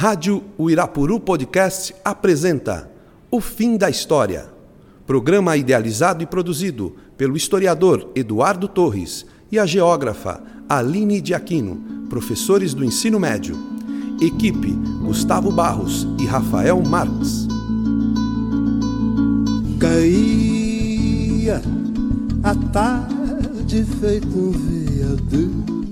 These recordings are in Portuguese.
Rádio Uirapuru Podcast apresenta O Fim da História. Programa idealizado e produzido pelo historiador Eduardo Torres e a geógrafa Aline de Aquino, professores do ensino médio. Equipe Gustavo Barros e Rafael Marques. Caía a tarde feito um viaduto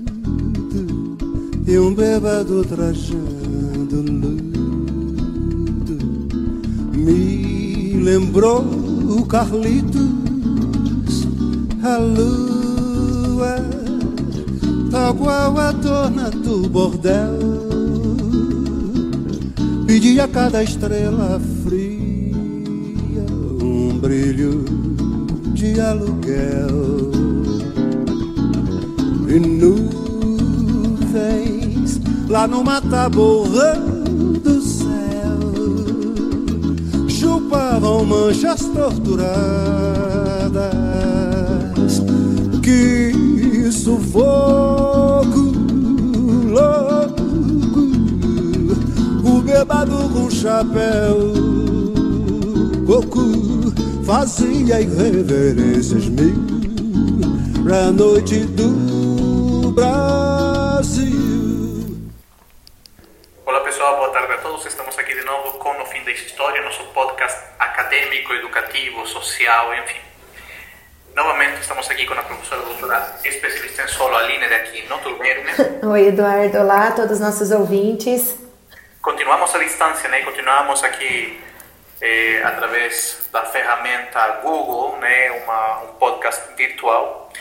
e um bêbado trajando luto. Me lembrou o Carlitos, a lua, tal qual a dona do bordel, pedi a cada estrela fria um brilho de aluguel. E nuvens lá no mataborrão do céu chupavam manchas torturadas que sufoco louco o bebado com chapéu coco fazia irreverências mil pra noite do Brasil. Olá pessoal, boa tarde a todos. Estamos aqui de novo com o Fim da História, nosso podcast acadêmico, educativo, social, enfim. Novamente estamos aqui com a professora doutora especialista em solo, Aline tudo bem, Aline? Oi, Eduardo. Olá a todos os nossos ouvintes. Continuamos à distância, né? Continuamos aqui eh, através da ferramenta Google, né? Uma, um podcast virtual.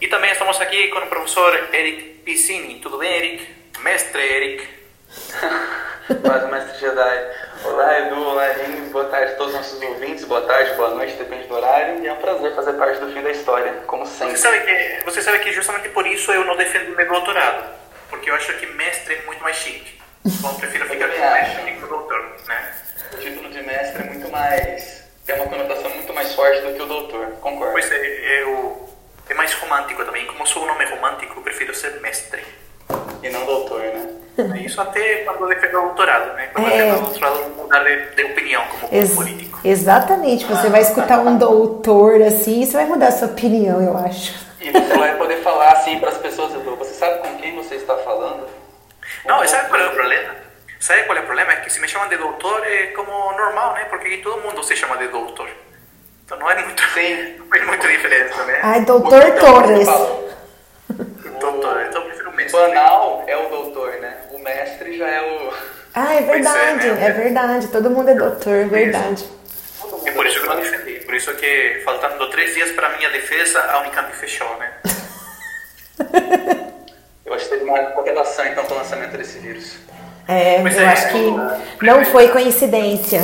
E também estamos aqui com o professor Eric Piscini. Tudo bem, Eric? Mestre Eric. Paz, mestre Jedi. Olá, Edu, olá, Aline. Boa tarde a todos os nossos ouvintes. Boa tarde, boa noite, depende do horário. E é um prazer fazer parte do fim da história, como sempre. Você sabe que, você sabe que justamente por isso eu não defendo meu doutorado. Porque eu acho que mestre é muito mais chique. Então eu prefiro ficar com mestre do que com doutor, né? O título de mestre é muito mais. tem uma conotação muito mais forte do que o doutor. Concordo. Pois é, eu, é mais romântico também. Como sou um nome romântico, eu prefiro ser mestre. E não doutor, né? Isso até quando eu defendo o doutorado, né? Quando É. defendo o doutorado, mudar de, de opinião como Ex- político. Exatamente. Você vai escutar um doutor assim, você vai mudar a sua opinião, eu acho. E você vai poder falar assim para as pessoas. Você sabe com quem você está falando? Não, sabe qual é o problema? Sabe qual é o problema? É que se me chamam de doutor é como normal, né? Porque todo mundo se chama de doutor. Então não é muito, Sim. não faz muita diferença, né? Ai, doutor Torres. Doutor, então mestre. banal é o doutor, né? O mestre já é o. Ah, é verdade, né? é verdade. Todo mundo é doutor, é verdade. É por isso que eu é não defendi. Por isso que, faltando três dias para minha defesa, a Unicamp fechou, né? Eu acho que teve uma correlação então com o lançamento desse vírus. É, Pois eu é. acho que não foi coincidência.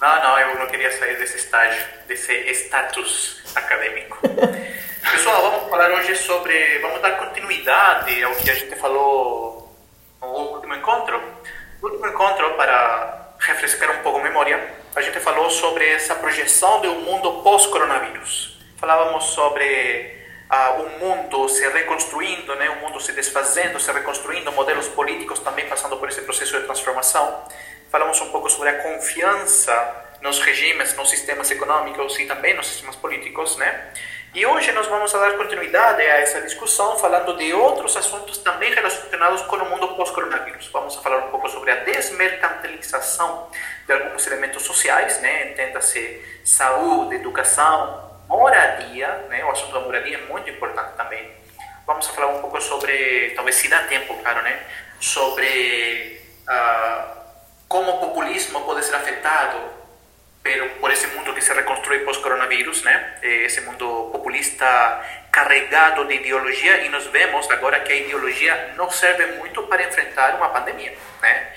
Não, não, eu não queria sair desse estágio, desse status acadêmico. Pessoal, vamos falar hoje sobre. Vamos dar continuidade ao que a gente falou no último encontro. No último encontro, para refrescar um pouco a memória, a gente falou sobre essa projeção de um mundo pós-coronavírus. Falávamos sobre ah, o mundo se reconstruindo, né? o mundo se desfazendo, se reconstruindo, modelos políticos também passando por esse processo de transformação. Falamos um pouco sobre a confiança nos regimes, nos sistemas econômicos e também nos sistemas políticos, né? E hoje nós vamos dar continuidade a essa discussão falando de outros assuntos também relacionados com o mundo pós-coronavírus. Vamos falar um pouco sobre a desmercantilização de alguns elementos sociais, né? Entenda-se saúde, educação, moradia, né? O assunto da moradia é muito importante também. Vamos falar um pouco sobre, talvez se dá tempo, claro, né? Sobre ah, como o populismo pode ser afetado pelo, por esse mundo que se reconstrui pós-coronavírus, né? Eh, Esse mundo populista carregado de ideologia e nós vemos agora que a ideologia não serve muito para enfrentar uma pandemia, né?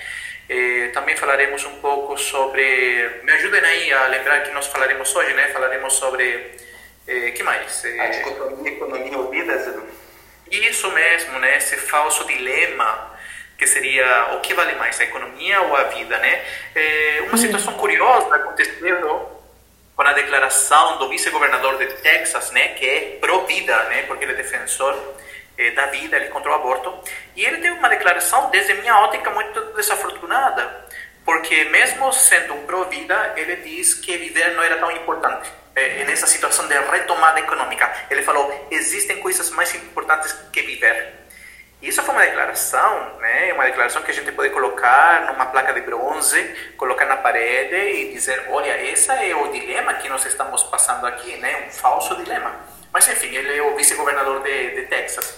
Eh, também falaremos um pouco sobre, me ajudem aí a lembrar que nós falaremos hoje, né? Falaremos sobre, eh, que mais? Eh, A dicotomia economia ouvidas, Edu. isso mesmo, né? Esse falso dilema que seria o que vale mais, a economia ou a vida, né? É, uma situação curiosa aconteceu com a declaração do vice-governador de Texas, né, que é pró-vida, né, porque ele é defensor eh, da vida, ele contra o aborto. E ele teve uma declaração, desde minha ótica, muito desafortunada, porque mesmo sendo um pró-vida, ele diz que viver não era tão importante. Eh, nessa situação de retomada econômica, ele falou: existem coisas mais importantes que viver. Isso foi uma declaração, né? Uma declaração que a gente pode colocar numa placa de bronze, colocar na parede e dizer, olha, esse é o dilema que nós estamos passando aqui, né? Um falso dilema. Mas enfim, ele é o vice-governador de, de Texas.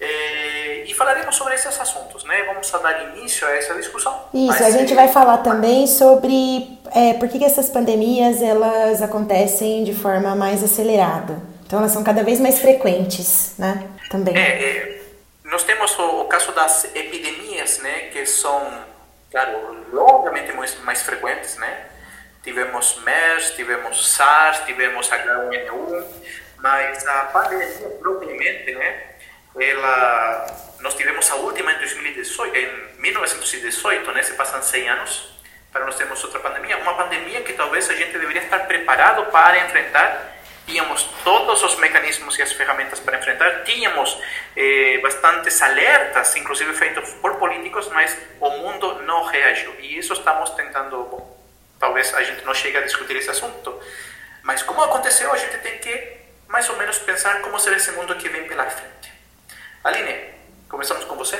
É, e falaremos sobre esses assuntos, né? Vamos dar início a essa discussão. Isso, Mas, a gente vai falar também sobre é, por que, que essas pandemias elas acontecem de forma mais acelerada. Então elas são cada vez mais frequentes, né? Também. É, é nós temos o, o, caso das epidemias, né, que são, claro, longamente mais, mais frequentes, né? Tivemos MERS, tivemos SARS, tivemos H1N1, mas a pandemia propriamente, né, ela, nós tivemos a última em 2018, em 1918, né, se passam 100 anos, para nós termos outra pandemia, uma pandemia que talvez a gente deveria estar preparado para enfrentar tínhamos todos os mecanismos e as ferramentas para enfrentar, tínhamos eh, bastantes alertas, inclusive feitos por políticos, mas o mundo não reagiu. E isso estamos tentando, bom, talvez a gente não chegue a discutir esse assunto, mas como aconteceu, a gente tem que mais ou menos pensar como será esse mundo que vem pela frente. Aline, começamos com você?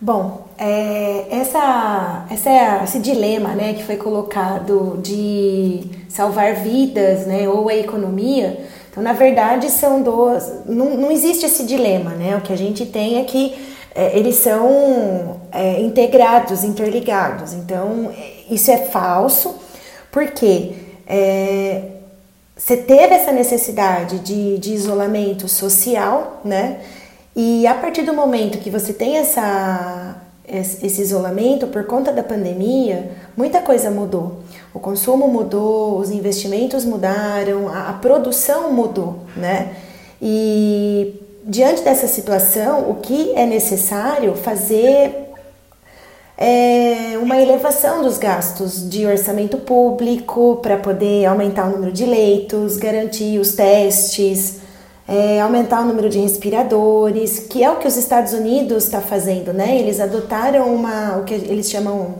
Bom, é, essa, essa esse dilema né, que foi colocado de salvar vidas né, ou a economia, então na verdade são duas. Não, não existe esse dilema, né? O que a gente tem é que é, eles são é, integrados, interligados. Então isso é falso, porque é, você teve essa necessidade de, de isolamento social, né? E a partir do momento que você tem essa, esse isolamento por conta da pandemia, muita coisa mudou. O consumo mudou, os investimentos mudaram, a, a produção mudou, né? E diante dessa situação, o que é necessário fazer é uma elevação dos gastos de orçamento público para poder aumentar o número de leitos, garantir os testes, é, aumentar o número de respiradores, que é o que os Estados Unidos está fazendo, né? Eles adotaram uma, o que eles chamam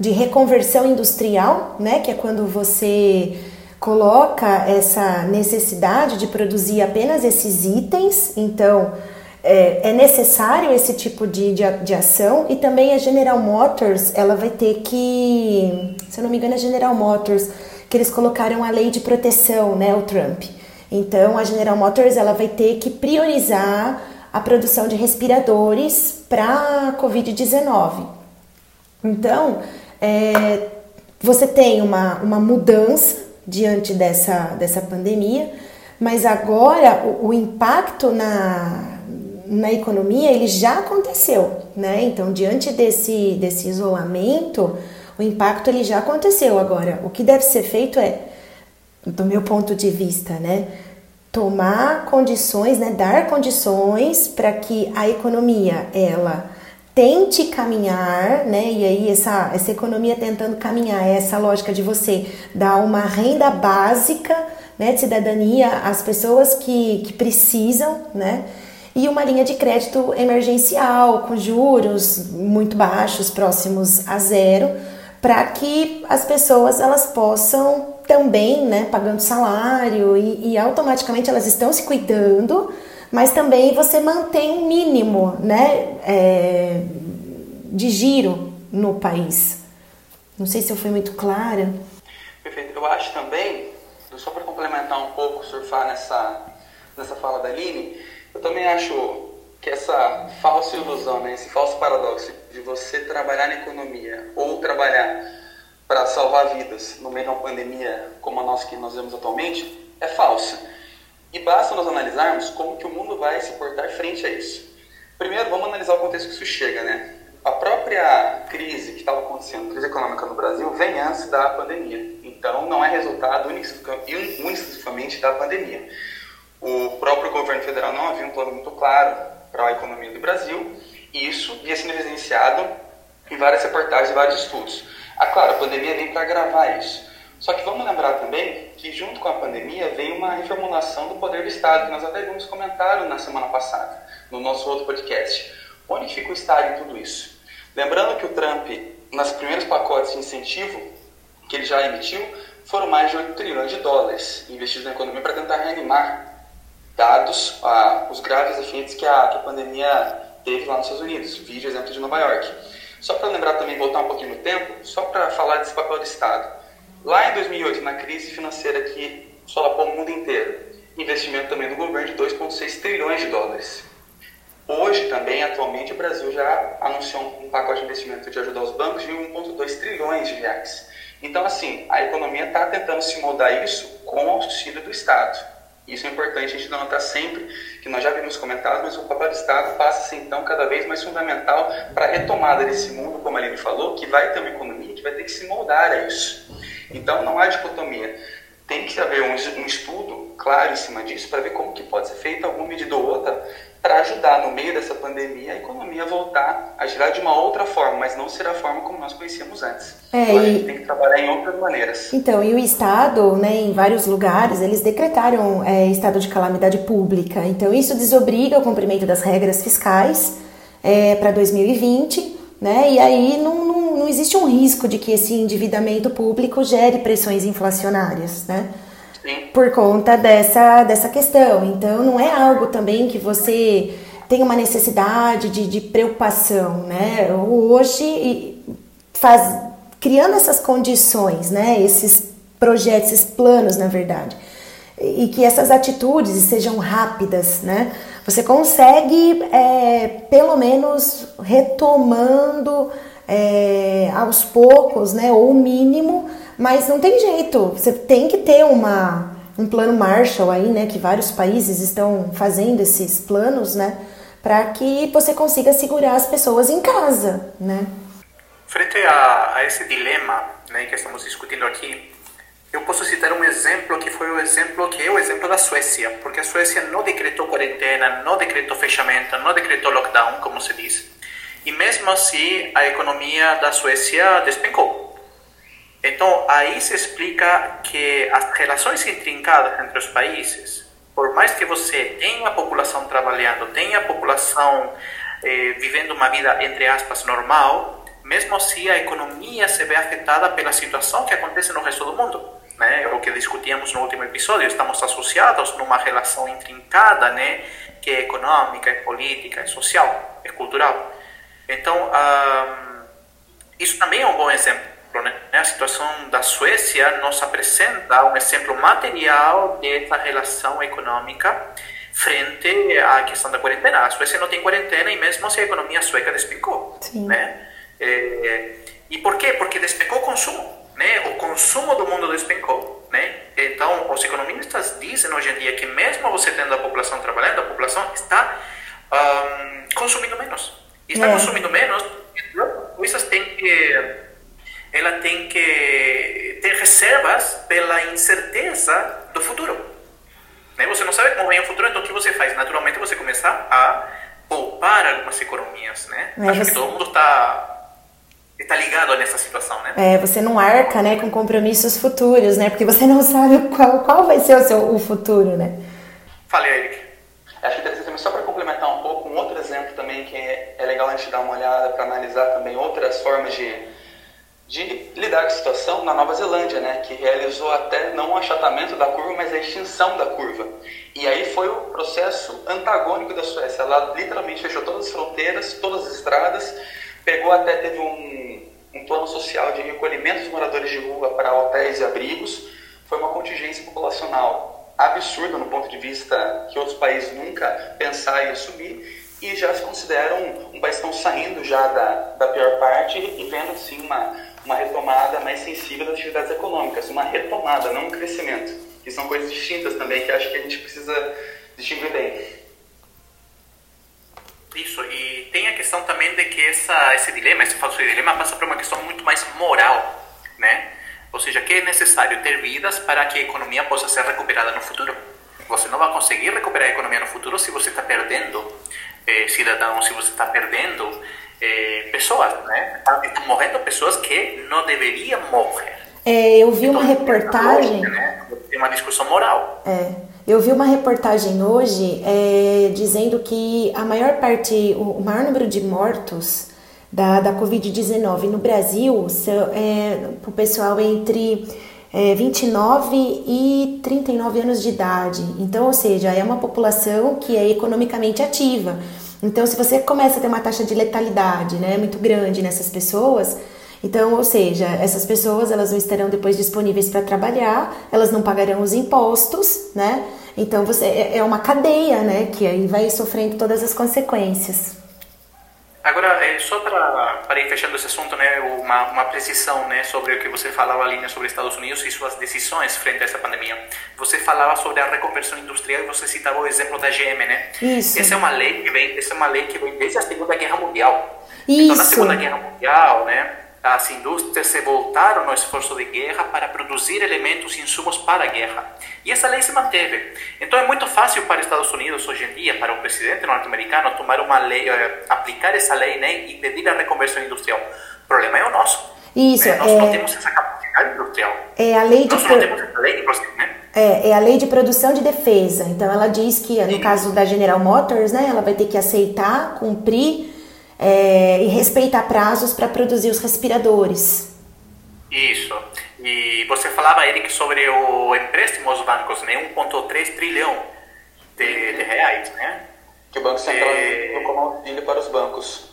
de reconversão industrial, né? Que é quando você coloca essa necessidade de produzir apenas esses itens, então é, é necessário esse tipo de, de, de, ação e também a General Motors, ela vai ter que, se eu não me engano, a General Motors, que eles colocaram a lei de proteção, né, o Trump. Então, a General Motors ela vai ter que priorizar a produção de respiradores para a Covid-19. Então, é, você tem uma, uma mudança diante dessa, dessa pandemia, mas agora o, o impacto na, na economia ele já aconteceu, né? Então, diante desse, desse isolamento, o impacto ele já aconteceu. Agora, o que deve ser feito é do meu ponto de vista, né? Tomar condições, né? Dar condições para que a economia ela tente caminhar, né? E aí essa, essa economia tentando caminhar, essa lógica de você dar uma renda básica, né, de cidadania às pessoas que, que precisam, né? E uma linha de crédito emergencial com juros muito baixos, próximos a zero, para que as pessoas elas possam também, né, pagando salário e, e, automaticamente elas estão se cuidando, mas também você mantém um mínimo, né, é, de giro no país. Não sei se eu fui muito clara. Perfeito. Eu acho também, só para complementar um pouco, surfar nessa, nessa fala da Aline, eu também acho que essa falsa ilusão, né, esse falso paradoxo de você trabalhar na economia ou trabalhar para salvar vidas no meio de uma pandemia como a nossa que nós vemos atualmente é falsa. E basta nós analisarmos como que o mundo vai se portar frente a isso. Primeiro, vamos analisar o contexto que isso chega, né? A própria crise que estava acontecendo, crise econômica no Brasil, vem antes da pandemia. Então, não é resultado unicamente da pandemia. O próprio governo federal não havia um plano muito claro para a economia do Brasil, e isso ia sendo evidenciado em várias reportagens e vários estudos. Ah, claro, a pandemia vem para agravar isso. Só que vamos lembrar também que junto com a pandemia veio uma reformulação do poder do Estado, que nós até vimos comentário na semana passada, no nosso outro podcast. Onde fica o Estado em tudo isso? Lembrando que o Trump, nas primeiros pacotes de incentivo que ele já emitiu, foram mais de 8 trilhões de dólares investidos na economia para tentar reanimar, dados ah, os graves efeitos que a, que a pandemia teve lá nos Estados Unidos. Vídeo exemplo de Nova York. Só para lembrar também, voltar um pouquinho no tempo, só para falar desse papel do Estado. Lá em 2008, na crise financeira que solapou o mundo inteiro, investimento também do governo de 2,6 trilhões de dólares. Hoje também, atualmente, o Brasil já anunciou um pacote de investimento de ajudar os bancos de 1,2 trilhões de reais. Então, assim, a economia está tentando se moldar isso com o auxílio do Estado. Isso é importante a gente notar sempre, que nós já vimos comentado, mas o papel do Estado passa então, cada vez mais fundamental para a retomada desse mundo, como a Aline falou, que vai ter uma economia que vai ter que se moldar a isso. Então, não há dicotomia. Tem que haver um, um estudo claro em cima disso para ver como que pode ser feita alguma medida ou outra para ajudar no meio dessa pandemia a economia voltar a girar de uma outra forma, mas não ser a forma como nós conhecíamos antes. É, então, a gente tem que trabalhar em outras maneiras. Então, e o Estado, né, em vários lugares, eles decretaram é, estado de calamidade pública. Então, isso desobriga o cumprimento das regras fiscais é, para 2020, né, e aí não, não, não existe um risco de que esse endividamento público gere pressões inflacionárias, né? Por conta dessa, dessa questão. Então, não é algo também que você tem uma necessidade de, de preocupação, né? Hoje, faz, criando essas condições, né? Esses projetos, esses planos, na verdade, e que essas atitudes sejam rápidas, né? Você consegue, é, pelo menos, retomando é, aos poucos, né? Ou o mínimo mas não tem jeito, você tem que ter uma, um plano Marshall aí, né? Que vários países estão fazendo esses planos, né? Para que você consiga segurar as pessoas em casa, né? Frente a, a esse dilema né, que estamos discutindo aqui, eu posso citar um exemplo que foi o exemplo que é o exemplo da Suécia, porque a Suécia não decretou quarentena, não decretou fechamento, não decretou lockdown, como se diz. E mesmo assim, a economia da Suécia despencou. Então, aí se explica que as relações intrincadas entre os países, por mais que você tenha a população trabalhando, tenha a população eh, vivendo uma vida, entre aspas, normal, mesmo assim a economia se vê afetada pela situação que acontece no resto do mundo. Né? O que discutíamos no último episódio, estamos associados numa relação intrincada, né? que é econômica, é política, é social, é cultural. Então, isso também é um bom exemplo né? A situação da Suécia nos apresenta um exemplo material dessa relação econômica frente à questão da quarentena. A Suécia não tem quarentena e mesmo assim a economia sueca despecou. Né? É, e por quê? Porque despecou o consumo. Né? O consumo do mundo despencou. Né? Então, os economistas dizem hoje em dia que mesmo você tendo a população trabalhando, a população está um, consumindo menos. E está é. consumindo menos, coisas têm que ela tem que ter reservas pela incerteza do futuro. Né? Você não sabe como vem o futuro, então o que você faz? Naturalmente você começa a poupar algumas economias, né? É, Acho você... que todo mundo está está ligado nessa situação, né? É, você não arca, né, com compromissos futuros, né? Porque você não sabe qual, qual vai ser o seu o futuro, né? Fale, Eric. Acho também, só para complementar um pouco, um outro exemplo também que é, é legal a gente dar uma olhada para analisar também outras formas de de lidar com a situação na Nova Zelândia, né, que realizou até não o achatamento da curva, mas a extinção da curva. E aí foi o processo antagônico da Suécia. Ela literalmente fechou todas as fronteiras, todas as estradas, pegou até teve um, um plano social de recolhimento dos moradores de rua para hotéis e abrigos. Foi uma contingência populacional absurda no ponto de vista que outros países nunca pensaram em assumir e já se consideram um, um país que estão saindo já da, da pior parte e vendo sim uma uma retomada mais sensível das atividades econômicas, uma retomada, não um crescimento. Que são coisas distintas também que acho que a gente precisa distinguir bem. Isso, e tem a questão também de que essa, esse dilema, esse falso dilema, passa por uma questão muito mais moral, né? Ou seja, que é necessário ter vidas para que a economia possa ser recuperada no futuro. Você não vai conseguir recuperar a economia no futuro se você está perdendo eh, cidadãos, se você está perdendo eh, pessoas, né? Estão morrendo pessoas que não deveriam morrer. É, eu vi então, uma reportagem. Né? Tem uma discussão moral. É. Eu vi uma reportagem hoje é, dizendo que a maior parte, o maior número de mortos da, da Covid-19 no Brasil são é, o pessoal entre é, 29 e 39 anos de idade. Então, ou seja, é uma população que é economicamente ativa. Então, se você começa a ter uma taxa de letalidade né, muito grande nessas pessoas, então, ou seja, essas pessoas elas não estarão depois disponíveis para trabalhar, elas não pagarão os impostos, né? Então você é, é uma cadeia, né? Que aí vai sofrendo todas as consequências. Agora, é, só para, para ir fechando esse assunto, né, uma, uma precisão né, sobre o que você falava ali né, sobre Estados Unidos e suas decisões frente a essa pandemia. Você falava sobre a reconversão industrial e você citava o exemplo da GM, né? Isso. Essa é uma lei que vem, essa é uma lei que vem desde a Segunda Guerra Mundial. Isso. Então, na Segunda Guerra Mundial, né, as indústrias se voltaram no esforço de guerra para produzir elementos e insumos para a guerra. E essa lei se manteve. Então é muito fácil para os Estados Unidos hoje em dia, para o presidente norte-americano, tomar uma lei, eh, aplicar essa lei né, e pedir a reconversão industrial. O problema é o nosso. Isso, é, nós é... não temos essa capacidade industrial. É a lei de nós não temos essa lei de né? É, é a lei de produção de defesa. Então ela diz que, no Sim. caso da General Motors, né, ela vai ter que aceitar, cumprir é, e respeitar prazos para produzir os respiradores. Isso. E você falava, Eric, sobre o empréstimo aos bancos, né? 1,3 trilhão de, de, reais, né? Que o Banco Central é... como auxílio para os bancos.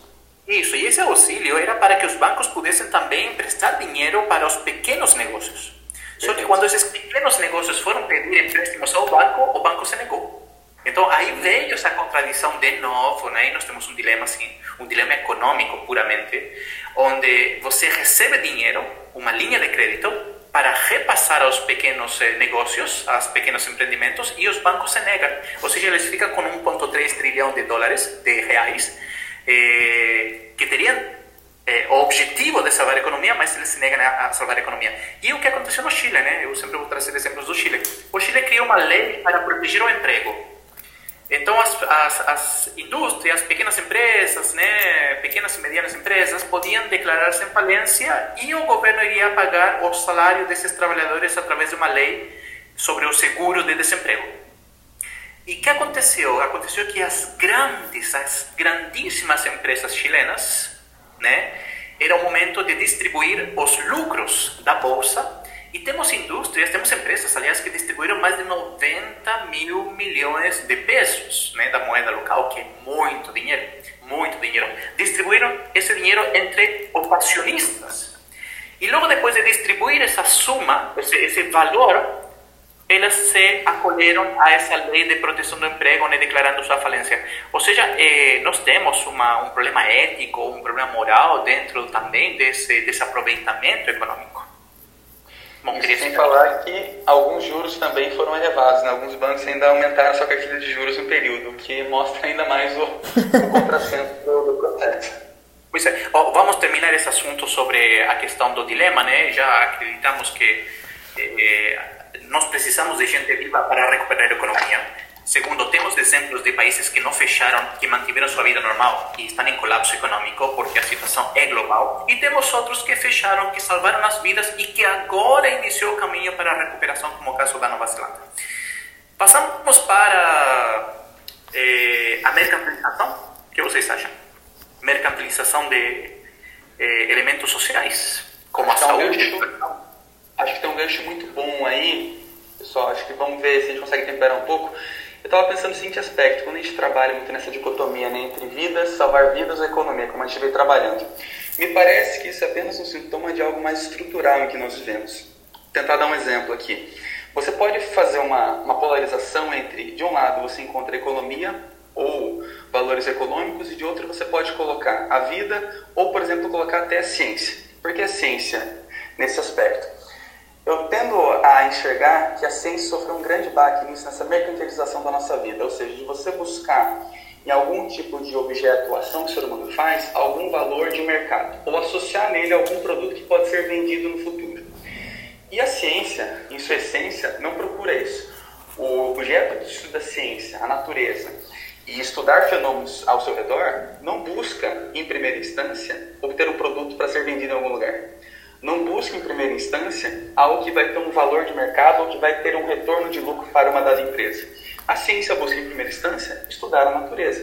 Isso, e esse auxílio era para que os bancos pudessem também emprestar dinheiro para os pequenos negócios. Só que quando esses pequenos negócios foram pedir empréstimos ao banco, o banco se negou. Então aí veio essa contradição de novo, né? E nós temos um dilema assim, um dilema econômico puramente, onde você recebe dinheiro, uma linha de crédito, para repassar aos pequenos eh, negócios, aos pequenos empreendimentos, e os bancos se negam. Ou seja, eles ficam com 1,3 trilhão de dólares, de reais, eh, que teriam eh, o objetivo de salvar a economia, mas eles se negam a, a, salvar a economia. E o que aconteceu no Chile, né? Eu sempre vou trazer exemplos do Chile. O Chile criou uma lei para proteger o emprego. Então, as, as, as, indústrias, pequenas empresas, né, pequenas e medianas empresas, podiam declarar-se em falência e o governo iria pagar o salário desses trabalhadores através de uma lei sobre o seguro de desemprego. E o que aconteceu? Aconteceu que as grandes, as grandíssimas empresas chilenas, né, era o momento de distribuir os lucros da bolsa e temos indústrias, temos empresas, aliás, que distribuíram mais de 90 mil milhões de pesos né, da moeda local, que é muito dinheiro, muito dinheiro. Distribuíram esse dinheiro entre os acionistas. E logo depois de distribuir essa suma, esse, esse valor, elas se acolheram a essa lei de proteção do emprego, né, declarando sua falência. Ou seja, eh, nós temos uma, um problema ético, um problema moral dentro também desse, desse aproveitamento econômico. Bom, sem falar que alguns juros também foram elevados, né? alguns bancos ainda aumentaram sua cartilha de juros no período, o que mostra ainda mais o, o contrassenso do, do processo. Pois é, vamos terminar esse assunto sobre a questão do dilema, né? Já acreditamos que eh, nós precisamos de gente viva para recuperar a economia. Segundo, temos exemplos de países que não fecharam, que mantiveram sua vida normal e estão em colapso econômico porque a situação é global. E temos outros que fecharam, que salvaram as vidas e que agora iniciou o caminho para a recuperação, como o caso da Nova Zelândia. Passamos para eh, a mercantilização. O que vocês acham? Mercantilização de eh, elementos sociais, como a saúde. acho que tem um gancho muito bom aí, pessoal. Acho que vamos ver se a gente consegue temperar um pouco eu estava pensando no seguinte aspecto, quando a gente trabalha muito nessa dicotomia né, entre vidas, salvar vidas e economia, como a gente veio trabalhando, me parece que isso é apenas um sintoma de algo mais estrutural em que nós vivemos. Vou tentar dar um exemplo aqui. Você pode fazer uma, uma polarização entre, de um lado, você encontra economia ou valores econômicos, e de outro, você pode colocar a vida ou, por exemplo, colocar até a ciência. Por que a ciência nesse aspecto? Eu tendo a enxergar que a ciência sofreu um grande baque nisso, nessa mercantilização da nossa vida, ou seja, de você buscar em algum tipo de objeto ou ação que o ser humano faz algum valor de mercado, ou associar nele algum produto que pode ser vendido no futuro. E a ciência, em sua essência, não procura isso. O objeto de estudo da ciência, a natureza, e estudar fenômenos ao seu redor, não busca, em primeira instância, obter um produto para ser vendido em algum lugar Não busca em primeira instância algo que vai ter um valor de mercado ou que vai ter um retorno de lucro para uma dada empresa. A ciência busca em primeira instância estudar a natureza.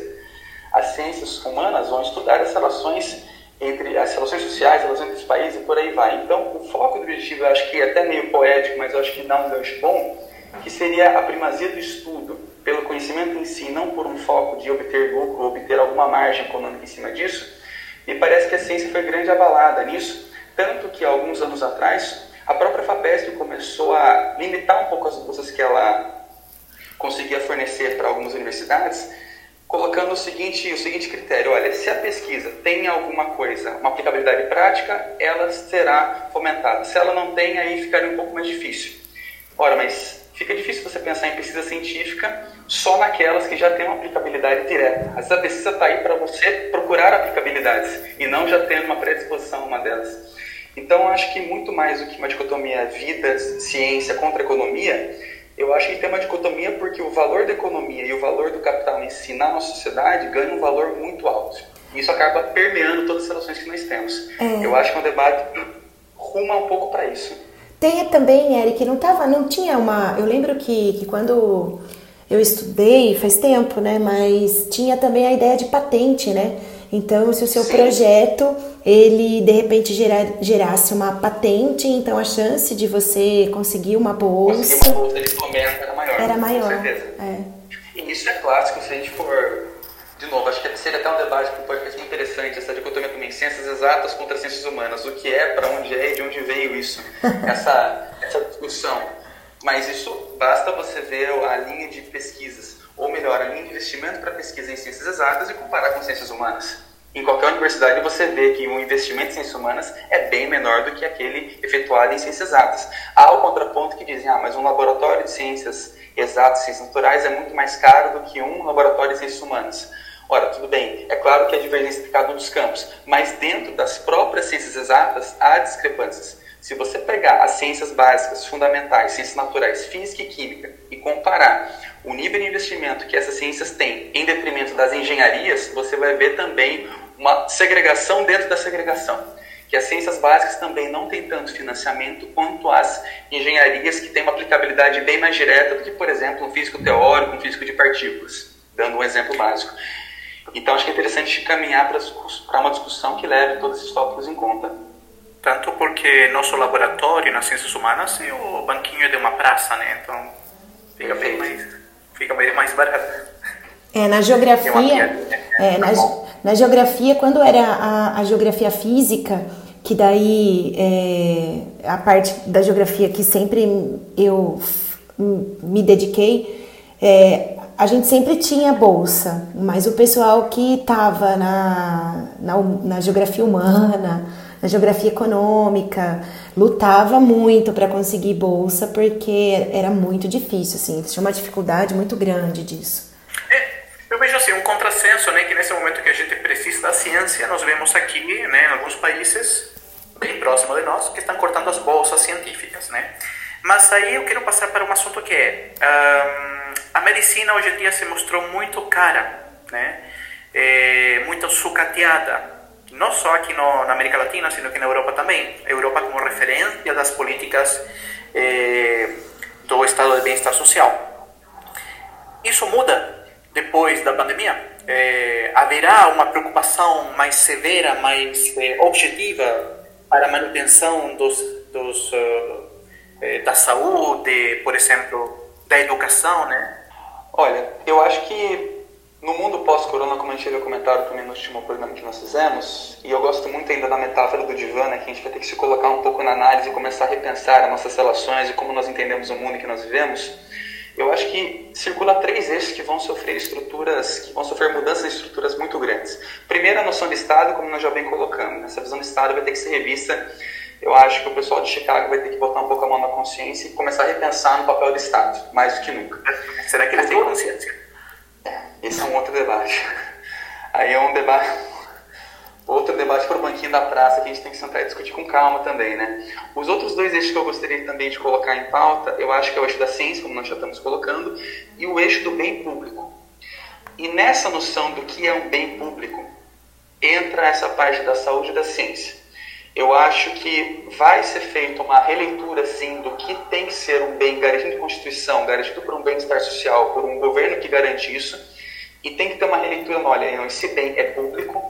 As ciências humanas vão estudar as relações entre as relações sociais, as relações entre os países e por aí vai. Então, o foco do objetivo, eu acho que é até meio poético, mas eu acho que dá um gancho bom, que seria a primazia do estudo pelo conhecimento em si, não por um foco de obter lucro obter alguma margem econômica em cima disso. E parece que a ciência foi grande abalada nisso, tanto que alguns anos atrás a própria FAPESP começou a limitar um pouco as bolsas que ela conseguia fornecer para algumas universidades, colocando o seguinte, o seguinte critério: olha, se a pesquisa tem alguma coisa, uma aplicabilidade prática, ela será fomentada. Se ela não tem, aí ficaria um pouco mais difícil. Ora, mas fica difícil você pensar em pesquisa científica só naquelas que já têm uma aplicabilidade direta. Às vezes a pesquisa está aí para você procurar aplicabilidades e não já tendo uma predisposição a uma delas. Então, acho que muito mais do que uma dicotomia vida, ciência contra economia, eu acho que tem uma dicotomia porque o valor da economia e o valor do capital em si na nossa sociedade ganha um valor muito alto. E isso acaba permeando todas as relações que nós temos. É. Eu acho que é um debate ruma um pouco para isso. Tem também, Eric, não tava, não tinha uma. Eu lembro que, que quando eu estudei faz tempo, né? Mas tinha também a ideia de patente, né? Então, se o seu Sim. projeto ele de repente gerar, gerasse uma patente, então a chance de você conseguir uma bolsa. Conseguir uma bolsa nesse momento era maior. Era maior. Com certeza. É. E isso é clássico, se a gente for. De novo, acho que seria até um debate que pode ser interessante, essa dicotomia também, ciências exatas contra ciências humanas. O que é, para onde é e de onde veio isso. essa, essa discussão. Mas isso basta você ver a linha de pesquisas, ou melhor, a linha de investimento para pesquisa em ciências exatas e comparar com ciências humanas em qualquer universidade você vê que o investimento em ciências humanas é bem menor do que aquele efetuado em ciências exatas. Há o contraponto que dizem, ah, mas um laboratório de ciências exatas, ciências naturais é muito mais caro do que um laboratório de ciências humanas. Ora, tudo bem, é claro que há divergência entre cada um dos campos, mas dentro das próprias ciências exatas há discrepâncias. Se você pegar as ciências básicas, fundamentais, ciências naturais, física e química, e comparar o nível de investimento que essas ciências têm em detrimento das engenharias, você vai ver também uma segregação dentro da segregação. Que as ciências básicas também não têm tanto financiamento quanto as engenharias que têm uma aplicabilidade bem mais direta do que, por exemplo, um físico teórico, um físico de partículas, dando um exemplo básico. Então, acho que é interessante caminhar para uma discussão que leve todos esses tópicos em conta. Tanto porque nosso laboratório nas ciências humanas é o banquinho de uma praça, né? Então, fica bem mais, fica bem mais barato. É, na geografia, é, na, na, geografia, quando era a, a geografia física, que daí é, a parte da geografia que sempre eu me dediquei, é, a gente sempre tinha bolsa, mas o pessoal que estava na, na, na, geografia humana, na geografia econômica, lutava muito para conseguir bolsa porque era muito difícil, assim, tinha uma dificuldade muito grande disso. Eu vejo assim um contrassenso, né, que nesse momento que a gente precisa da ciência, nós vemos aqui, né, em alguns países bem próximos de nós, que estão cortando as bolsas científicas, né. Mas aí eu quero passar para um assunto que é um, a medicina hoje em dia se mostrou muito cara, né, é, muito sucateada, não só aqui no, na América Latina, sino que na Europa também. A Europa como referência das políticas é, do estado de bem-estar social. Isso muda depois da pandemia? É, haverá uma preocupação mais severa, mais é, objetiva para a manutenção dos, dos, uh, da saúde, por exemplo, da educação, né? Olha, eu acho que no mundo pós-corona, como a gente havia comentado também no último programa que nós fizemos, e eu gosto muito ainda da metáfora do divã, né, que a gente vai ter que se colocar um pouco na análise e começar a repensar as nossas relações e como nós entendemos o mundo que nós vivemos, eu acho que circula três eixos que vão sofrer estruturas, que vão sofrer mudanças em estruturas muito grandes. Primeiro, a noção de Estado, como nós já bem colocamos. Essa visão de Estado vai ter que ser revista. Eu acho que o pessoal de Chicago vai ter que botar um pouco a mão na consciência e começar a repensar no papel do Estado, mais do que nunca. Será que eles têm consciência? Esse é um outro debate. Aí é um debate outro debate para o banquinho da praça que a gente tem que sentar e discutir com calma também, né? Os outros dois eixos que eu gostaria também de colocar em pauta, eu acho que é o eixo da ciência, como nós já estamos colocando, e o eixo do bem público. E nessa noção do que é um bem público, entra essa parte da saúde e da ciência. Eu acho que vai ser feita uma releitura, sim, do que tem que ser um bem garantido em Constituição, garantido por um bem-estar social, por um governo que garante isso, e tem que ter uma releitura, olha, esse bem é público,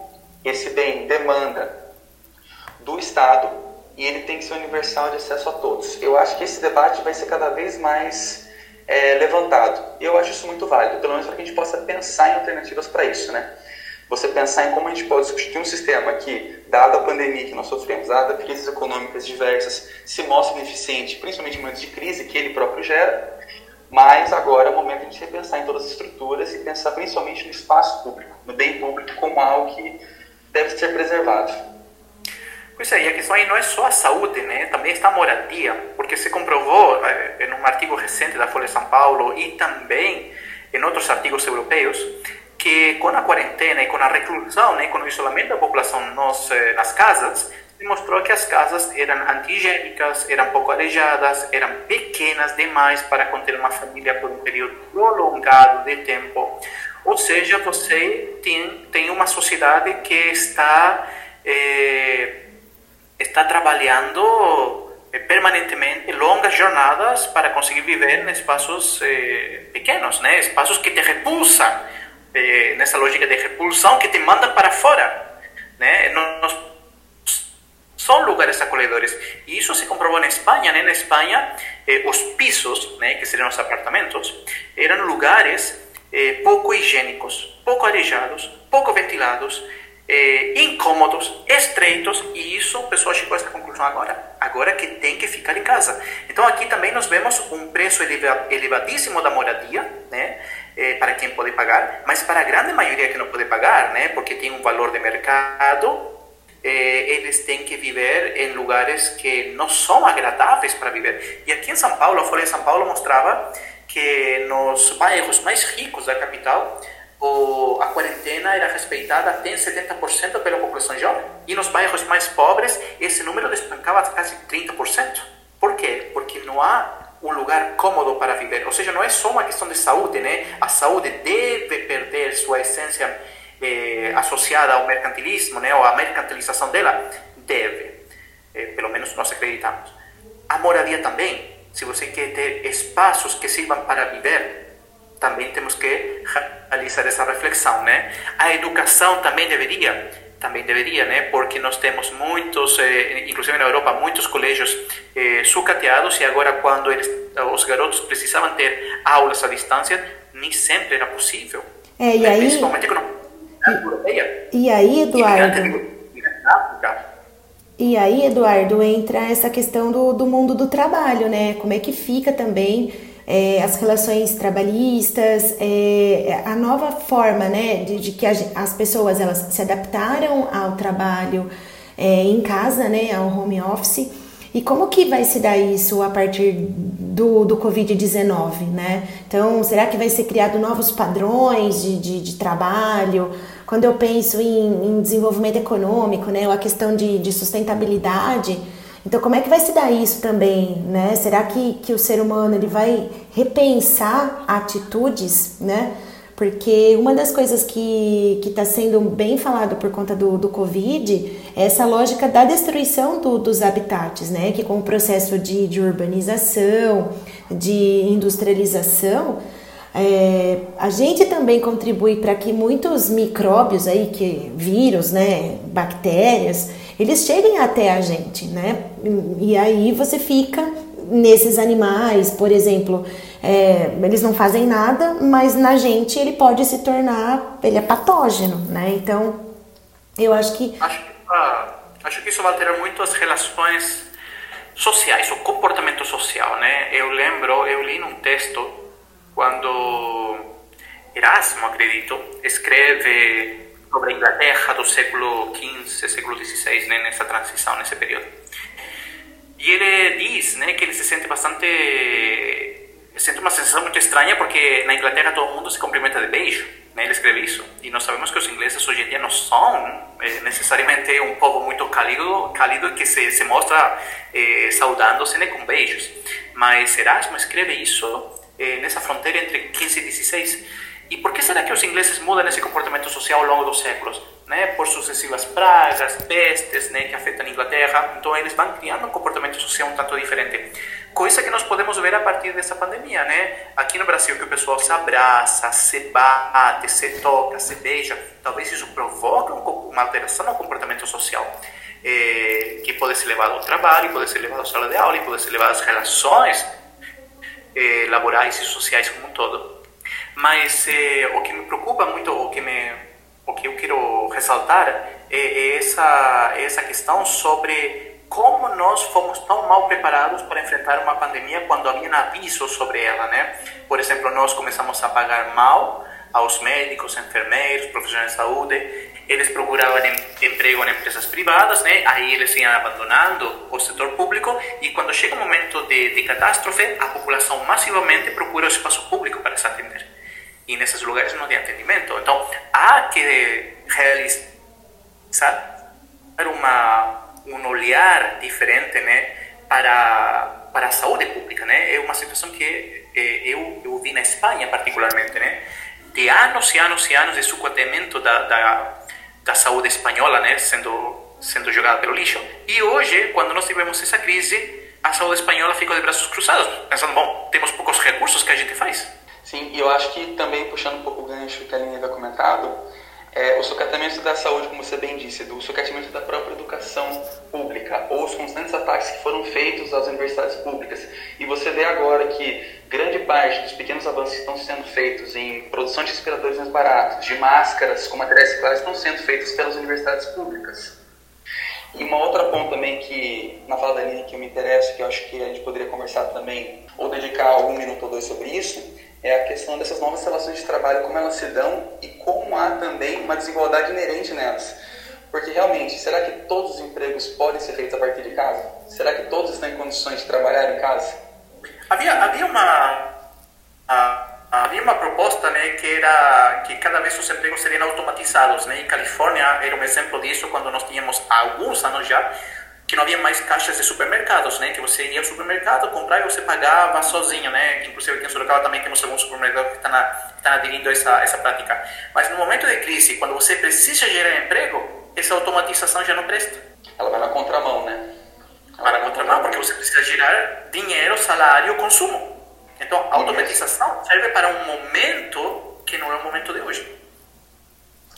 esse bem demanda do Estado e ele tem que ser universal de acesso a todos. Eu acho que esse debate vai ser cada vez mais é, levantado. E eu acho isso muito válido, pelo menos para que a gente possa pensar em alternativas para isso, né? Você pensar em como a gente pode substituir um sistema que, dada a pandemia que nós sofremos, dada crises econômicas diversas, se mostra ineficiente, principalmente em momentos de crise que ele próprio gera, mas agora é o momento de a gente repensar em todas as estruturas e pensar principalmente no espaço público, no bem público como algo que deve ser preservado. Pois é, e a questão aí não é só a saúde, né? Também está a moradia, porque se comprovou eh, em um artigo recente da Folha de São Paulo e também em outros artigos europeus que com a quarentena e com a reclusão, né, com o isolamento da população nos, eh, nas casas, demonstrou que as casas eram antigênicas, eram pouco arejadas, eram pequenas demais para conter uma família por um período prolongado de tempo. Ou seja, você tem, tem uma sociedade que está, eh, está trabalhando eh, permanentemente longas jornadas para conseguir viver em espaços eh, pequenos, né? espaços que te repulsam nessa lógica de repulsão que te manda para fora, né? Nos, são lugares acolhedores. E isso se comprovou na Espanha, né? Na Espanha, eh, os pisos, né, que seriam os apartamentos, eram lugares eh, pouco higiênicos, pouco arejados, pouco ventilados, eh, incômodos, estreitos, e isso o pessoal chegou a essa conclusão agora. Agora que tem que ficar em casa. Então aqui também nós vemos um preço elevadíssimo da moradia, né? Eh, para quem pode pagar, mas para a grande maioria que não pode pagar, né? Porque tem um valor de mercado, eh, eles têm que viver em lugares que não são agradáveis para viver. E aqui em São Paulo, a Folha de São Paulo mostrava que nos bairros mais ricos da capital o, a quarentena era respeitada até 70% pela população jovem. E nos bairros mais pobres, esse número despencava quase 30%. Por quê? Porque não há um lugar cômodo para viver. Ou seja, não é só uma questão de saúde, né? A saúde deve perder sua essência eh, associada ao mercantilismo, né? Ou à mercantilização dela. Deve. Eh, pelo menos nós acreditamos. A moradia também. Se você quer ter espaços que sirvam para viver, também temos que realizar essa reflexão, né? A educação também deveria, também deveria, né? Porque nós temos muitos, eh, inclusive na Europa, muitos colégios eh, sucateados e agora quando eles, os garotos precisavam ter aulas à distância, nem sempre era possível. É, e né? aí... Principalmente a europeia. E aí, Eduardo... E aí, Eduardo, entra essa questão do, do mundo do trabalho, né? Como é que fica também é, as relações trabalhistas, é, a nova forma né, de, de que a, as pessoas elas se adaptaram ao trabalho é, em casa, né, ao home office. E como que vai se dar isso a partir do, do Covid-19, né? Então, será que vai ser criado novos padrões de, de, de trabalho? Quando eu penso em, em, desenvolvimento econômico, né, ou a questão de, de sustentabilidade, então, como é que vai se dar isso também, né? Será que, que o ser humano ele vai repensar atitudes, né? Porque uma das coisas que está sendo bem falado por conta do, do Covid é essa lógica da destruição do, dos habitats, né? Que com o processo de, de urbanização, de industrialização, é, a gente também contribui para que muitos micróbios aí, que vírus, né, bactérias, eles cheguem até a gente, né? E aí você fica nesses animais, por exemplo, é, eles não fazem nada, mas na gente ele pode se tornar, ele é patógeno, né? Então, eu acho que... Acho, ah, acho que isso vai alterar muito as relações sociais, o comportamento social, né? Eu lembro, eu li num texto quando Erasmo, acredito, escreve sobre a Inglaterra do século XV, século XVI, né, nessa transição, nesse período. E ele diz né, que ele se sente bastante. sente uma sensação muito estranha porque na Inglaterra todo mundo se cumprimenta de beijo. Né, ele escreve isso. E nós sabemos que os ingleses hoje em dia não são eh, necessariamente um povo muito cálido, cálido que se, se mostra eh, saudando-se né, com beijos. Mas Erasmo escreve isso eh, nessa fronteira entre 15 e 16 e por que será que os ingleses mudam esse comportamento social ao longo dos séculos? né, por sucessivas pragas, pestes, né, que afetam a Inglaterra. Então eles vão criando um comportamento social um tanto diferente. Coisa que nós podemos ver a partir dessa pandemia, né? Aqui no Brasil que o pessoal se abraça, se bate, se toca, se beija, talvez isso provoque uma alteração no comportamento social. Eh, que pode ser levado ao trabalho, pode ser levado à sala de aula, pode ser levado às relações eh, laborais e sociais como um todo. Mas eh, o que me preocupa muito, o que me o que eu quero ressaltar é, é essa essa questão sobre como nós fomos tão mal preparados para enfrentar uma pandemia quando havia avisos sobre ela, né? Por exemplo, nós começamos a pagar mal aos médicos, enfermeiros, profissionais de saúde, eles procuravam emprego em empresas privadas, né? Aí eles iam abandonando o setor público e quando chega o momento de, de catástrofe, a população massivamente procura o espaço público para se atender e nesses lugares não tem atendimento. Então, há que realizar uma, um olhar diferente né, para, para a saúde pública. Né? É uma situação que eh, eu, eu vi na Espanha, particularmente, né? de anos e anos e anos de sucateamento da, da, da saúde espanhola né? sendo, sendo jogada pelo lixo. E hoje, quando nós tivemos essa crise, a saúde espanhola ficou de braços cruzados, pensando, bom, temos poucos recursos, que a gente faz? Sim, e eu acho que também, puxando um pouco o gancho que a Aline havia comentado, é, o sucateamento da saúde, como você bem disse, do sucateamento da própria educação pública, ou os constantes ataques que foram feitos às universidades públicas. E você vê agora que grande parte dos pequenos avanços que estão sendo feitos em produção de respiradores mais baratos, de máscaras com materiais reciclados, estão sendo feitos pelas universidades públicas. E uma outra ponto também que, na fala da Aline, que me interessa, que eu acho que a gente poderia conversar também, ou dedicar algum minuto ou dois sobre isso, é a questão dessas novas relações de trabalho, como elas se dão e como há também uma desigualdade inerente nelas. Porque realmente, será que todos os empregos podem ser feitos a partir de casa? Será que todos estão em condições de trabalhar em casa? Havia, havia uma a, havia uma proposta né, que era que cada vez os empregos seriam automatizados. Né? Em Califórnia era um exemplo disso quando nós tínhamos alguns anos já que não havia mais caixas de supermercados, né? Que você ia ao supermercado, comprar e você pagava sozinho, né? Que inclusive aqui em Sorocaba também temos alguns supermercados que estão, estão aderindo a essa, essa prática. Mas no momento de crise, quando você precisa gerar emprego, essa automatização já não presta. Ela vai na contramão, né? Ela vai na contramão, porque você precisa gerar dinheiro, salário, consumo. Então, a automatização serve para um momento que não é o momento de hoje.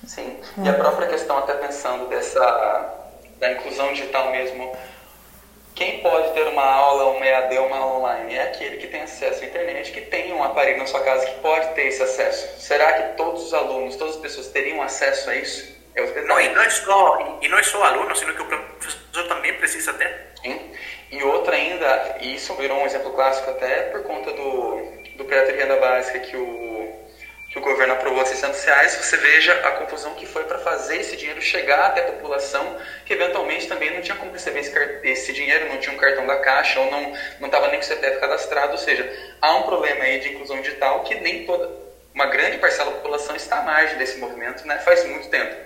Sim. E a própria questão, até pensando dessa da inclusão digital mesmo, quem pode ter uma aula, uma EAD, uma aula online? É aquele que tem acesso à internet, que tem um aparelho na sua casa que pode ter esse acesso. Será que todos os alunos, todas as pessoas teriam acesso a isso? É não, e não é só, e não é só aluno, sino que o professor também precisa ter. Sim. E outra ainda, e isso virou um exemplo clássico até por conta do, do projeto de renda básica que o que o governo aprovou 600 reais, você veja a confusão que foi para fazer esse dinheiro chegar até a população, que eventualmente também não tinha como receber esse, esse dinheiro, não tinha um cartão da caixa, ou não estava nem com o CPF cadastrado, ou seja, há um problema aí de inclusão digital que nem toda, uma grande parcela da população está à margem desse movimento, né, faz muito tempo.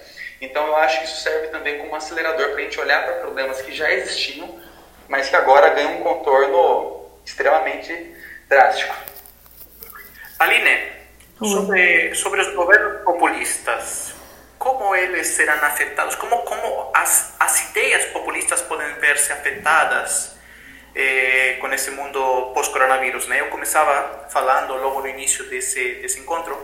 Então eu acho que isso serve também como um acelerador para a gente olhar para problemas que já existiam, mas que agora ganham um contorno extremamente drástico. Aline, sobre, sobre os governos populistas, como eles serão afetados, como, como as, as ideias populistas podem ver-se afetadas eh, com esse mundo pós-coronavírus. Né? Eu começava falando logo no início desse, desse encontro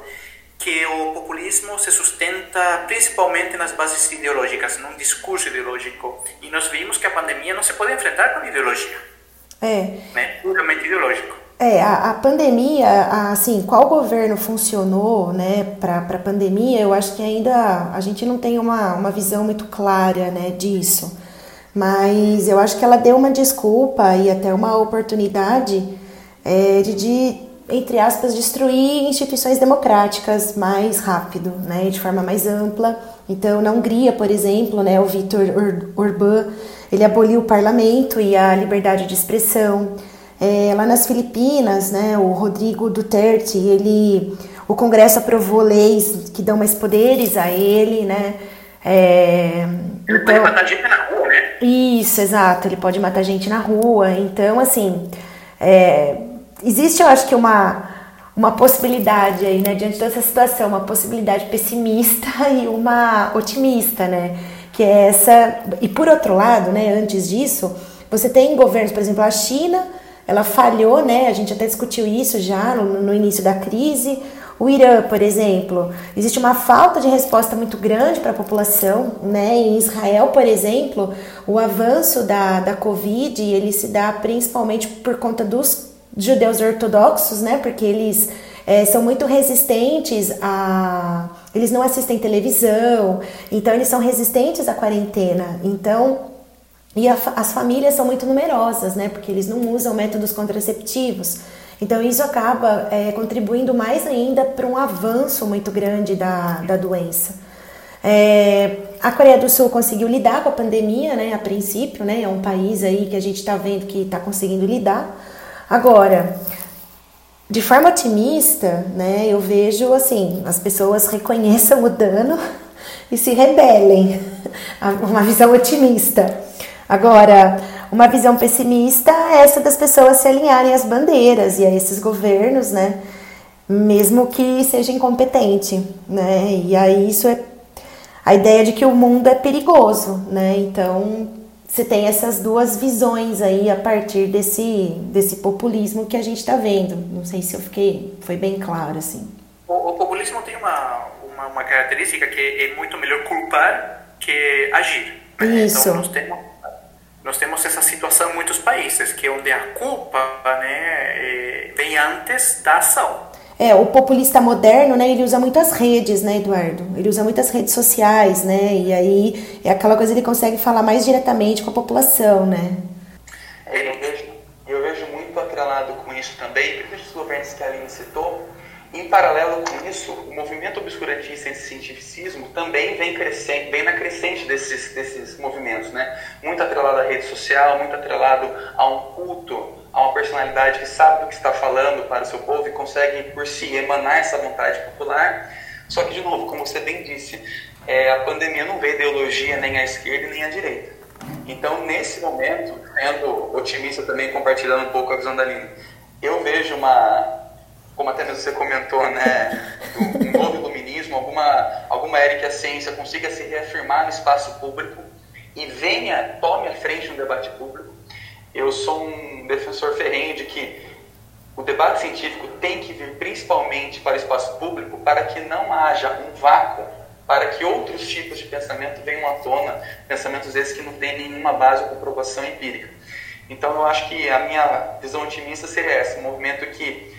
que o populismo se sustenta principalmente nas bases ideológicas, num discurso ideológico. E nós vimos que a pandemia não se pode enfrentar com ideologia. É. Né? Puramente ideológico. É, a, a pandemia, a, assim, qual governo funcionou, né, para a pandemia, eu acho que ainda a gente não tem uma, uma visão muito clara, né, disso. Mas eu acho que ela deu uma desculpa e até uma oportunidade é, de, de, entre aspas, destruir instituições democráticas mais rápido, né, de forma mais ampla. Então, na Hungria, por exemplo, né, o Viktor Orbán, ele aboliu o parlamento e a liberdade de expressão. É, lá nas Filipinas, né, o Rodrigo Duterte, ele, o Congresso aprovou leis que dão mais poderes a ele, né? É, ele então, pode matar gente na rua, né? Isso, exato. Ele pode matar gente na rua. Então, assim, é, existe, eu acho que uma uma possibilidade aí, né, diante dessa situação, uma possibilidade pessimista e uma otimista, né, que é essa. E por outro lado, né, antes disso, você tem governos, por exemplo, a China, ela falhou, né, a gente até discutiu isso já no, no início da crise. O Irã, por exemplo, existe uma falta de resposta muito grande para a população, né? Em Israel, por exemplo, o avanço da, da Covid, ele se dá principalmente por conta dos judeus ortodoxos, né? Porque eles é, são muito resistentes a. Eles não assistem televisão, então eles são resistentes à quarentena. Então, e a, as famílias são muito numerosas, né? Porque eles não usam métodos contraceptivos. Então, isso acaba é, contribuindo mais ainda para um avanço muito grande da, da doença. É, a Coreia do Sul conseguiu lidar com a pandemia, né? A princípio, né? É um país aí que a gente está vendo que está conseguindo lidar. Agora, de forma otimista, né, eu vejo assim, as pessoas reconheçam o dano e se rebelem. Uma visão otimista. Agora, uma visão pessimista é essa das pessoas se alinharem às bandeiras e a esses governos, né? Mesmo que seja incompetente, né? E aí isso é a ideia de que o mundo é perigoso, né? Então, você tem essas duas visões aí a partir desse, desse populismo que a gente está vendo. Não sei se eu fiquei, foi bem claro assim. O, o populismo tem uma, uma, uma, característica que é muito melhor culpar que agir. Né? Isso. Então nós temos, nós temos essa situação em muitos países, que é onde a culpa né, é, vem antes da ação. É, o populista moderno, né, ele usa muitas redes, né, Eduardo? Ele usa muitas redes sociais, né? E aí é aquela coisa ele consegue falar mais diretamente com a população, né? É, eu, vejo, eu vejo muito atrelado com isso também, principalmente os governos que a Aline citou, em paralelo com isso, o movimento obscurantista e cientificismo também vem crescendo, vem na crescente desses, desses movimentos, né? Muito atrelado à rede social, muito atrelado a um culto a uma personalidade que sabe do que está falando para o seu povo e consegue por si emanar essa vontade popular. Só que, de novo, como você bem disse, é, a pandemia não vê ideologia nem à esquerda nem à direita. Então, nesse momento, sendo otimista também, compartilhando um pouco a visão da Aline, eu vejo uma, como até mesmo você comentou, né, um novo iluminismo, alguma, alguma era que a ciência consiga se reafirmar no espaço público e venha, tome a frente no debate público. Eu sou um defensor ferrenho de que o debate científico tem que vir principalmente para o espaço público para que não haja um vácuo para que outros tipos de pensamento venham à tona, pensamentos esses que não têm nenhuma base ou comprovação empírica. Então eu acho que a minha visão otimista seria essa, um movimento que,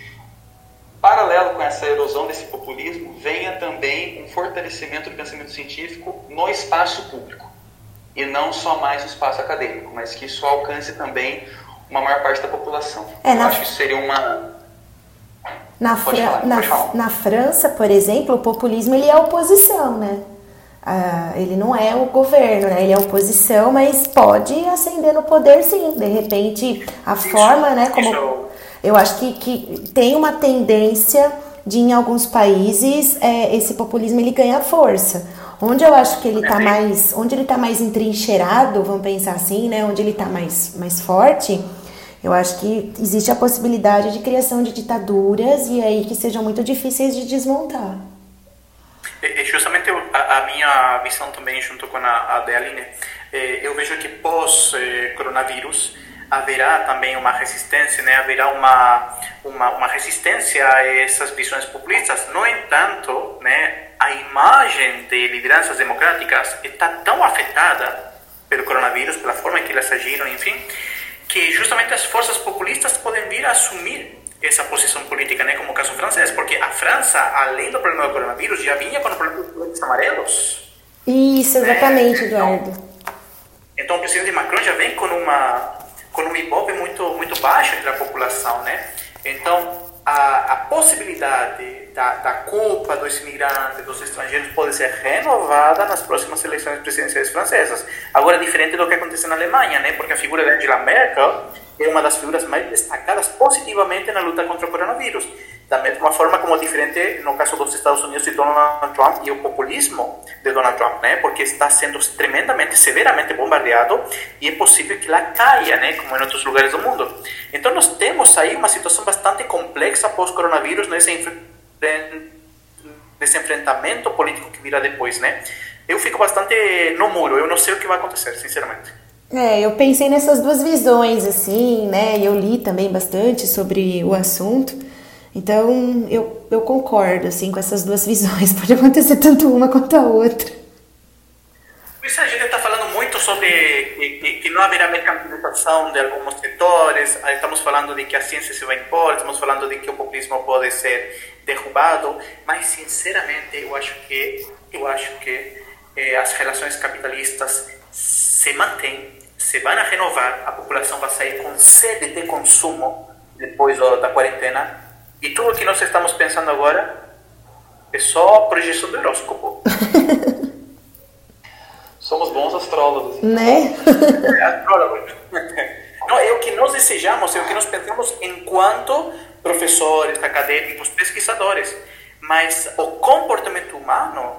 paralelo com essa erosão desse populismo, venha também um fortalecimento do pensamento científico no espaço público e não só mais no espaço acadêmico, mas que isso alcance também uma maior parte da população. É, Eu na... acho que isso seria uma na, Fra falar, na, na, França, por exemplo, o populismo ele é oposição, né? Ah, ele não é o governo, né? Ele é oposição, mas pode ascender no poder sim. De repente, a isso, forma, né? Como isso... eu acho que, que tem uma tendência de em alguns países é, esse populismo ele ganha força. Onde eu acho que ele está mais, onde ele tá mais entrincheirado, vamos pensar assim, né? Onde ele está mais, mais forte, eu acho que existe a possibilidade de criação de ditaduras e aí que sejam muito difíceis de desmontar. É, justamente a, minha visão também, junto com a, a de Aline, é, eu vejo que pós-coronavírus haverá também uma resistência, né? haverá uma, uma, uma resistência a essas visões populistas. No entanto, né, a imagem de lideranças democráticas está tão afetada pelo coronavírus, pela forma que elas agiram, enfim, que justamente as forças populistas podem vir a assumir essa posição política, né, como o caso francês, porque a França, além do problema do coronavírus, já vinha com o problema dos coletes amarelos. Isso, exatamente, né? Eduardo. Então, então, o presidente Macron já vem com uma com um ibope muito muito baixo entre a população, né? Então, a, a possibilidade da, da culpa dos imigrantes, dos estrangeiros, pode ser renovada nas próximas eleições presidenciais francesas. Agora, diferente do que acontece na Alemanha, né? porque a figura de Angela Merkel é uma das figuras mais destacadas positivamente na luta contra o coronavírus. Da mesma forma como diferente no caso dos Estados Unidos e Donald Trump e o populismo de Donald Trump, né? Porque está sendo tremendamente, severamente bombardeado e é possível que lá caia, né? Como em outros lugares do mundo. Então nós temos aí uma situação bastante complexa pós-coronavírus nesse, nesse enfrentamento político que virá depois, né? Eu fico bastante no muro, eu não sei o que vai acontecer, sinceramente. É, eu pensei nessas duas visões, assim, né? E eu li também bastante sobre o assunto. Então, eu, eu concordo, assim, com essas duas visões. Pode acontecer tanto uma quanto a outra. Isso a gente está falando muito sobre que, que, não haverá mercantilização de alguns setores, estamos falando de que a ciência se vai impor, estamos falando de que o populismo pode ser derrubado, mas sinceramente eu acho que eu acho que eh, as relações capitalistas se mantêm, se vão a renovar, a população vai sair com sede de consumo depois da quarentena e tudo o que nós estamos pensando agora é só projeção do horóscopo. Somos bons astrólogos. Né? É, astrólogos. Não, é o que nós desejamos, é o que nós pensamos enquanto professores, acadêmicos, pesquisadores. Mas o comportamento humano,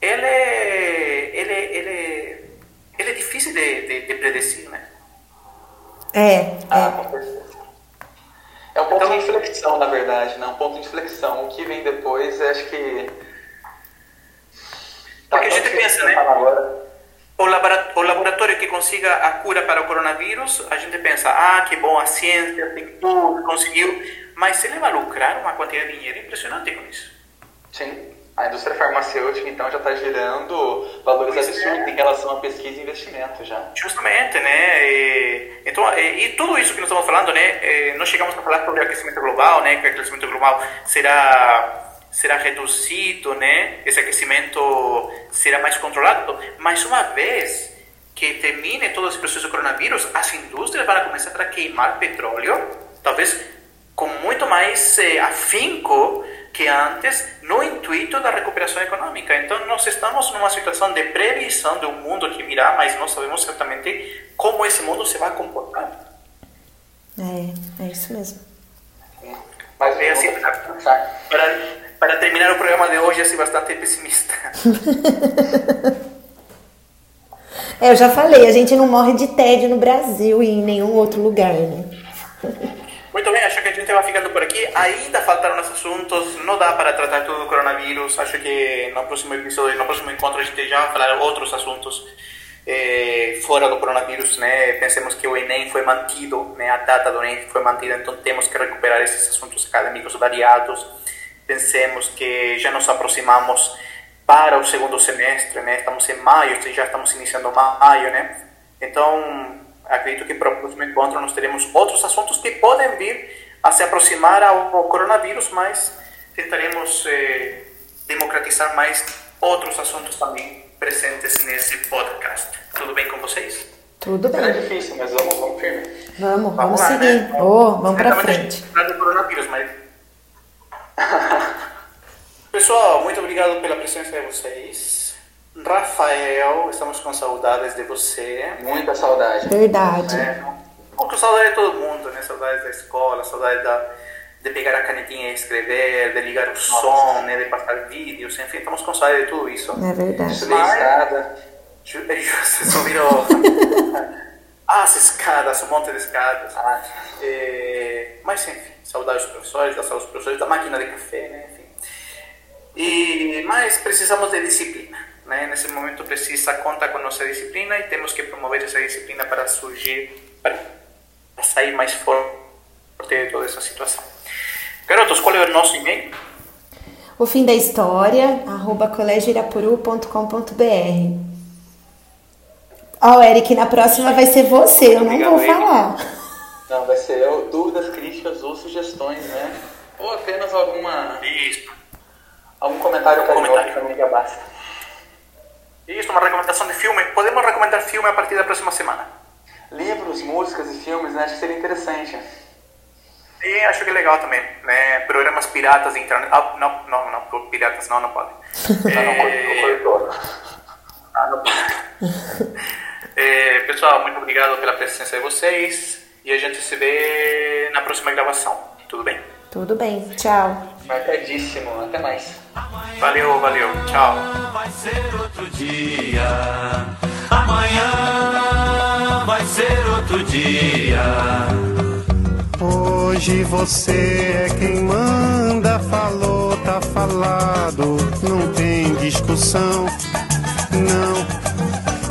ele é, ele, ele, ele é difícil de, de, de predecir, né? É, é. Ah, é um ponto então, de inflexão, na verdade, né? Um ponto de inflexão. O que vem depois, acho que. Tá Porque a gente pensa, né? O laboratório que consiga a cura para o coronavírus, a gente pensa, ah, que bom, a ciência tem tudo, conseguiu. Mas ele vai lucrar uma quantidade de dinheiro impressionante com isso. Sim. A indústria farmacêutica, então, já está gerando valores pois absurdos é. em relação a pesquisa e investimento já. Justamente, né? E, então, e, e, tudo isso que nós estamos falando, né? Nós chegamos a falar sobre o aquecimento global, né? Que o aquecimento global será será reduzido, né? Esse aquecimento será mais controlado. Mas uma vez que termine todo esse processo do coronavírus, as indústrias vão começar a queimar petróleo, talvez com muito mais eh, afinco que antes no intuito da recuperação econômica. Então, nós estamos numa situação de previsão de um mundo que virá, mas não sabemos certamente como esse mundo se vai comportar. É, é isso mesmo. Mas é assim, para, para terminar o programa de hoje, assim, bastante pessimista. é, eu já falei, a gente não morre de tédio no Brasil e em nenhum outro lugar, né? Muito bem, acho que a gente vai ficando por aqui. Ainda faltaram os assuntos, não dá para tratar tudo do coronavírus. Acho que no próximo episódio, no próximo encontro, a gente já vai falar outros assuntos eh, fora do coronavírus, né? Pensemos que o Enem foi mantido, né? A data do Enem foi mantida, então temos que recuperar esses assuntos acadêmicos variados. Pensemos que já nos aproximamos para o segundo semestre, né? Estamos em maio, já estamos iniciando maio, né? Então, acredito que para o próximo encontro nós teremos outros assuntos que podem vir a se aproximar ao coronavírus, mas tentaremos eh, democratizar mais outros assuntos também presentes nesse podcast. Tudo bem com vocês? Tudo bem. É difícil, mas vamos, vamos firme. Vamos, vamos, vamos lá, seguir. Né? Oh, vamos para frente. do coronavírus, mas... Pessoal, muito obrigado pela presença de vocês. Rafael, estamos com saudades de você. Muita saudade. Verdade. É, um pouco saudade de todo mundo, né? Saudade da escola, saudade da, de pegar a canetinha e escrever, de ligar o Nossa. som, né? De passar vídeos, enfim, estamos com saudade de tudo isso. É verdade. Subir a escada. Você subiram as escadas, um monte de escadas. Ah. É, mas, enfim, saudade dos professores, da dos professores, da máquina de café, né? Enfim. E, mas precisamos de disciplina. Né? Nesse momento precisa contar com nossa disciplina e temos que promover essa disciplina para surgir, para sair mais forte de toda essa situação. Garotos, qual é o nosso e-mail? O fim da história, arroba colégioirapuru.com.br. Ó, oh, Eric, na próxima vai ser você, eu não Obrigado, vou falar. Não, vai ser eu, dúvidas, críticas ou sugestões, né? Ou apenas alguma. Isso. Algum comentário carinhoso comentário. também já basta. Isso, uma recomendação de filme. Podemos recomendar filme a partir da próxima semana. Livros, músicas e filmes, né? Acho que seria interessante. E acho que é legal também, né? Programas piratas de internet. Ah, não, não, não, piratas não, não podem. é... ah, não pode. é, pessoal, muito obrigado pela presença de vocês. E a gente se vê na próxima gravação. Tudo bem? Tudo bem, tchau. Marcadíssimo, até mais. Valeu, valeu. Tchau. Vai ser outro dia. Amanhã vai ser outro dia. Hoje você é quem manda, falou, tá falado, não tem discussão, não.